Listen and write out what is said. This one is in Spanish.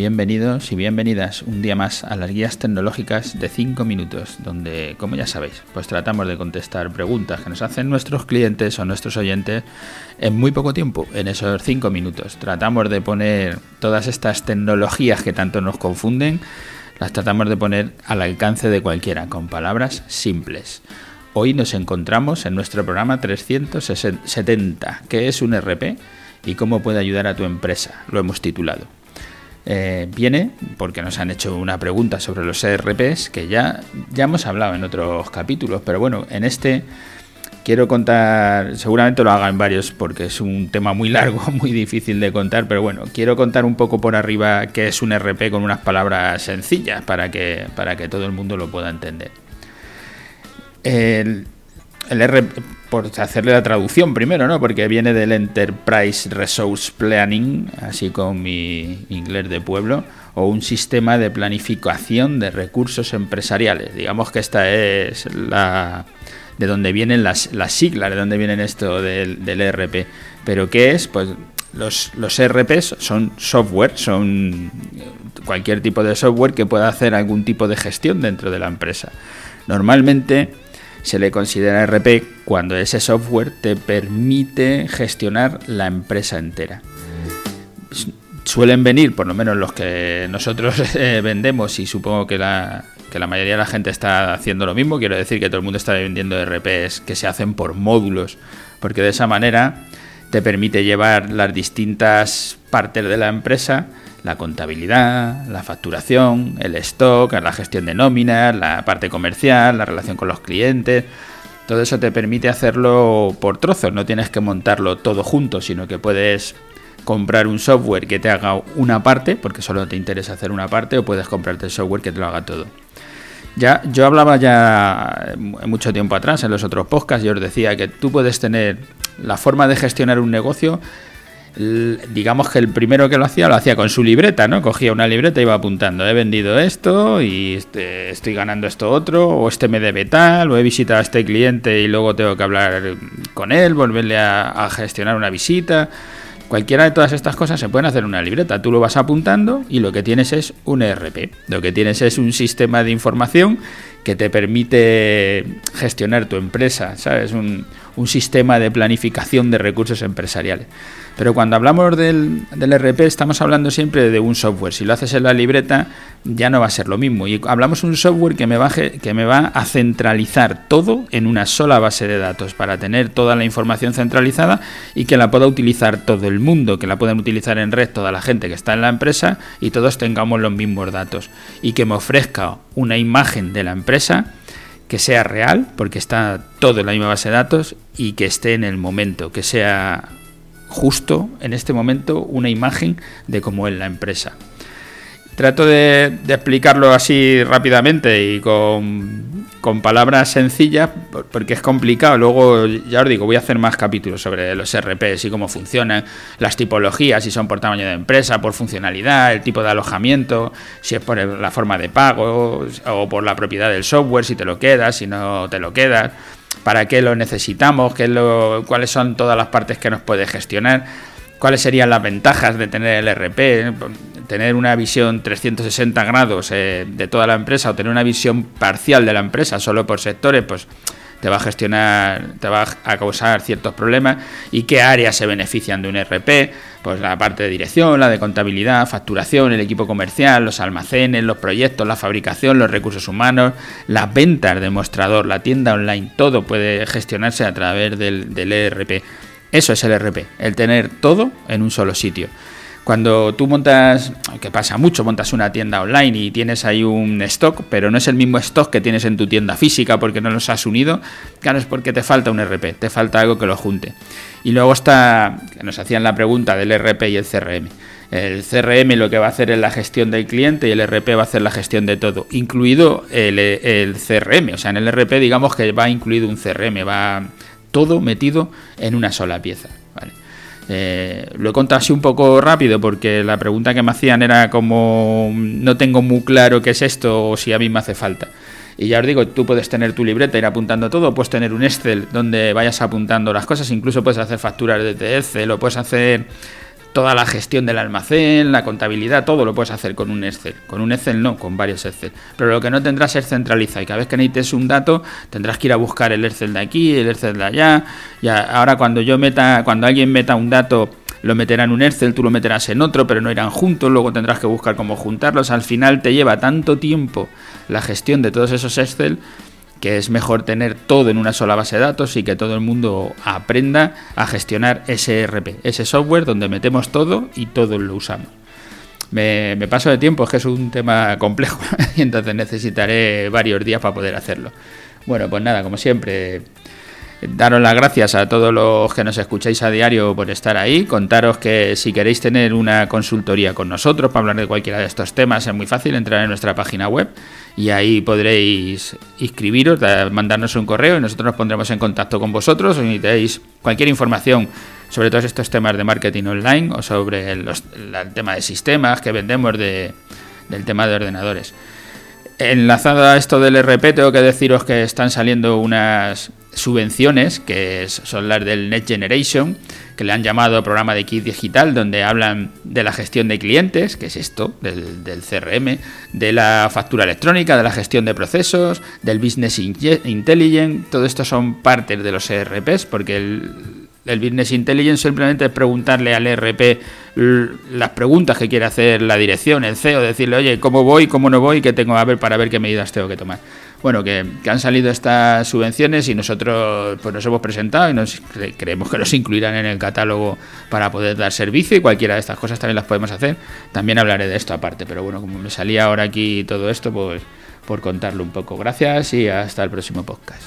bienvenidos y bienvenidas un día más a las guías tecnológicas de 5 minutos, donde, como ya sabéis, pues tratamos de contestar preguntas que nos hacen nuestros clientes o nuestros oyentes en muy poco tiempo, en esos 5 minutos. Tratamos de poner todas estas tecnologías que tanto nos confunden, las tratamos de poner al alcance de cualquiera, con palabras simples. Hoy nos encontramos en nuestro programa 370, que es un RP y cómo puede ayudar a tu empresa. Lo hemos titulado. Eh, viene porque nos han hecho una pregunta sobre los ERPs que ya, ya hemos hablado en otros capítulos, pero bueno, en este quiero contar, seguramente lo haga en varios porque es un tema muy largo, muy difícil de contar, pero bueno, quiero contar un poco por arriba qué es un ERP con unas palabras sencillas para que, para que todo el mundo lo pueda entender. El, el R, por hacerle la traducción primero, ¿no? Porque viene del Enterprise Resource Planning, así con mi inglés de pueblo, o un sistema de planificación de recursos empresariales. Digamos que esta es la de donde vienen las, las siglas, de donde vienen esto del, del ERP. Pero ¿qué es? Pues los, los ERPs son software, son cualquier tipo de software que pueda hacer algún tipo de gestión dentro de la empresa. Normalmente se le considera RP cuando ese software te permite gestionar la empresa entera. Suelen venir, por lo menos los que nosotros eh, vendemos, y supongo que la, que la mayoría de la gente está haciendo lo mismo, quiero decir que todo el mundo está vendiendo RPs que se hacen por módulos, porque de esa manera te permite llevar las distintas partes de la empresa la contabilidad, la facturación, el stock, la gestión de nóminas, la parte comercial, la relación con los clientes. Todo eso te permite hacerlo por trozos, no tienes que montarlo todo junto, sino que puedes comprar un software que te haga una parte, porque solo te interesa hacer una parte, o puedes comprarte el software que te lo haga todo. Ya, yo hablaba ya mucho tiempo atrás en los otros podcasts, yo os decía que tú puedes tener la forma de gestionar un negocio digamos que el primero que lo hacía lo hacía con su libreta, ¿no? Cogía una libreta y iba apuntando, he vendido esto y este, estoy ganando esto otro, o este me debe tal, o he visitado a este cliente y luego tengo que hablar con él, volverle a, gestionar una visita. Cualquiera de todas estas cosas se pueden hacer en una libreta. Tú lo vas apuntando y lo que tienes es un ERP. Lo que tienes es un sistema de información que te permite gestionar tu empresa, ¿sabes? Un, sistema de planificación de recursos empresariales. Pero cuando hablamos del, del, RP estamos hablando siempre de un software. Si lo haces en la libreta ya no va a ser lo mismo. Y hablamos de un software que me, va, que me va a centralizar todo en una sola base de datos para tener toda la información centralizada y que la pueda utilizar todo el mundo, que la puedan utilizar en red toda la gente que está en la empresa y todos tengamos los mismos datos. Y que me ofrezca una imagen de la empresa que sea real, porque está todo en la misma base de datos, y que esté en el momento, que sea justo en este momento una imagen de cómo es la empresa. Trato de, explicarlo así rápidamente y con, palabras sencillas porque es complicado. Luego, ya os digo, voy a hacer más capítulos sobre los RPs y cómo funcionan, las tipologías, si son por tamaño de empresa, por funcionalidad, el tipo de alojamiento, si es por la forma de pago o por la propiedad del software, si te lo quedas, si no te lo quedas para qué lo necesitamos, qué lo, cuáles son todas las partes que nos puede gestionar, cuáles serían las ventajas de tener el RP, tener una visión 360 grados eh, de toda la empresa o tener una visión parcial de la empresa solo por sectores, pues te va a gestionar, te va a causar ciertos problemas y qué áreas se benefician de un RP, pues la parte de dirección, la de contabilidad, facturación, el equipo comercial, los almacenes, los proyectos, la fabricación, los recursos humanos, las ventas de mostrador, la tienda online, todo puede gestionarse a través del, del ERP. Eso es el ERP, el tener todo en un solo sitio. Cuando tú montas, que pasa mucho, montas una tienda online y tienes ahí un stock, pero no es el mismo stock que tienes en tu tienda física porque no los has unido, claro, es porque te falta un RP, te falta algo que lo junte. Y luego está, nos hacían la pregunta del RP y el CRM. El CRM lo que va a hacer es la gestión del cliente y el RP va a hacer la gestión de todo, incluido el, el CRM. O sea, en el RP digamos que va incluido un CRM, va todo metido en una sola pieza. Eh, lo he contado así un poco rápido porque la pregunta que me hacían era como no tengo muy claro qué es esto o si a mí me hace falta. Y ya os digo, tú puedes tener tu libreta, ir apuntando todo, puedes tener un Excel donde vayas apuntando las cosas, incluso puedes hacer facturas desde Excel o puedes hacer toda la gestión del almacén, la contabilidad, todo lo puedes hacer con un Excel. Con un Excel no, con varios Excel. Pero lo que no tendrás es centralizado y cada vez que necesites un dato tendrás que ir a buscar el Excel de aquí, el Excel de allá. Ya, ahora cuando yo meta, cuando alguien meta un dato lo meterá en un Excel, tú lo meterás en otro, pero no irán juntos, luego tendrás que buscar cómo juntarlos. Al final te lleva tanto tiempo la gestión de todos esos Excel que es mejor tener todo en una sola base de datos y que todo el mundo aprenda a gestionar ese RP, ese software donde metemos todo y todo lo usamos. Me, me paso de tiempo, es que es un tema complejo y entonces necesitaré varios días para poder hacerlo. Bueno, pues nada, como siempre, daros las gracias a todos los que nos escucháis a diario por estar ahí. Contaros que si queréis tener una consultoría con nosotros para hablar de cualquiera de estos temas, es muy fácil entrar en nuestra página web y ahí podréis inscribiros, mandarnos un correo y nosotros nos pondremos en contacto con vosotros o necesitáis cualquier información sobre todos estos temas de marketing online o sobre el, tema de sistemas que vendemos de, del tema de ordenadores. Enlazado a esto del RP, tengo que deciros que están saliendo unas subvenciones, que son las del Next Generation, que le han llamado programa de kit digital, donde hablan de la gestión de clientes, que es esto, del, CRM, de la factura electrónica, de la gestión de procesos, del Business Intelligence, todo esto son partes de los ERPs, porque el, el Business Intelligence simplemente es preguntarle al ERP las preguntas que quiere hacer la dirección, el CEO, decirle, oye, ¿cómo voy? ¿Cómo no voy? ¿Qué tengo a ver para ver qué medidas tengo que tomar? Bueno, que, han salido estas subvenciones y nosotros pues nos hemos presentado y nos creemos que nos incluirán en el catálogo para poder dar servicio y cualquiera de estas cosas también las podemos hacer. También hablaré de esto aparte, pero bueno, como me salía ahora aquí todo esto, pues por contarlo un poco. Gracias y hasta el próximo podcast.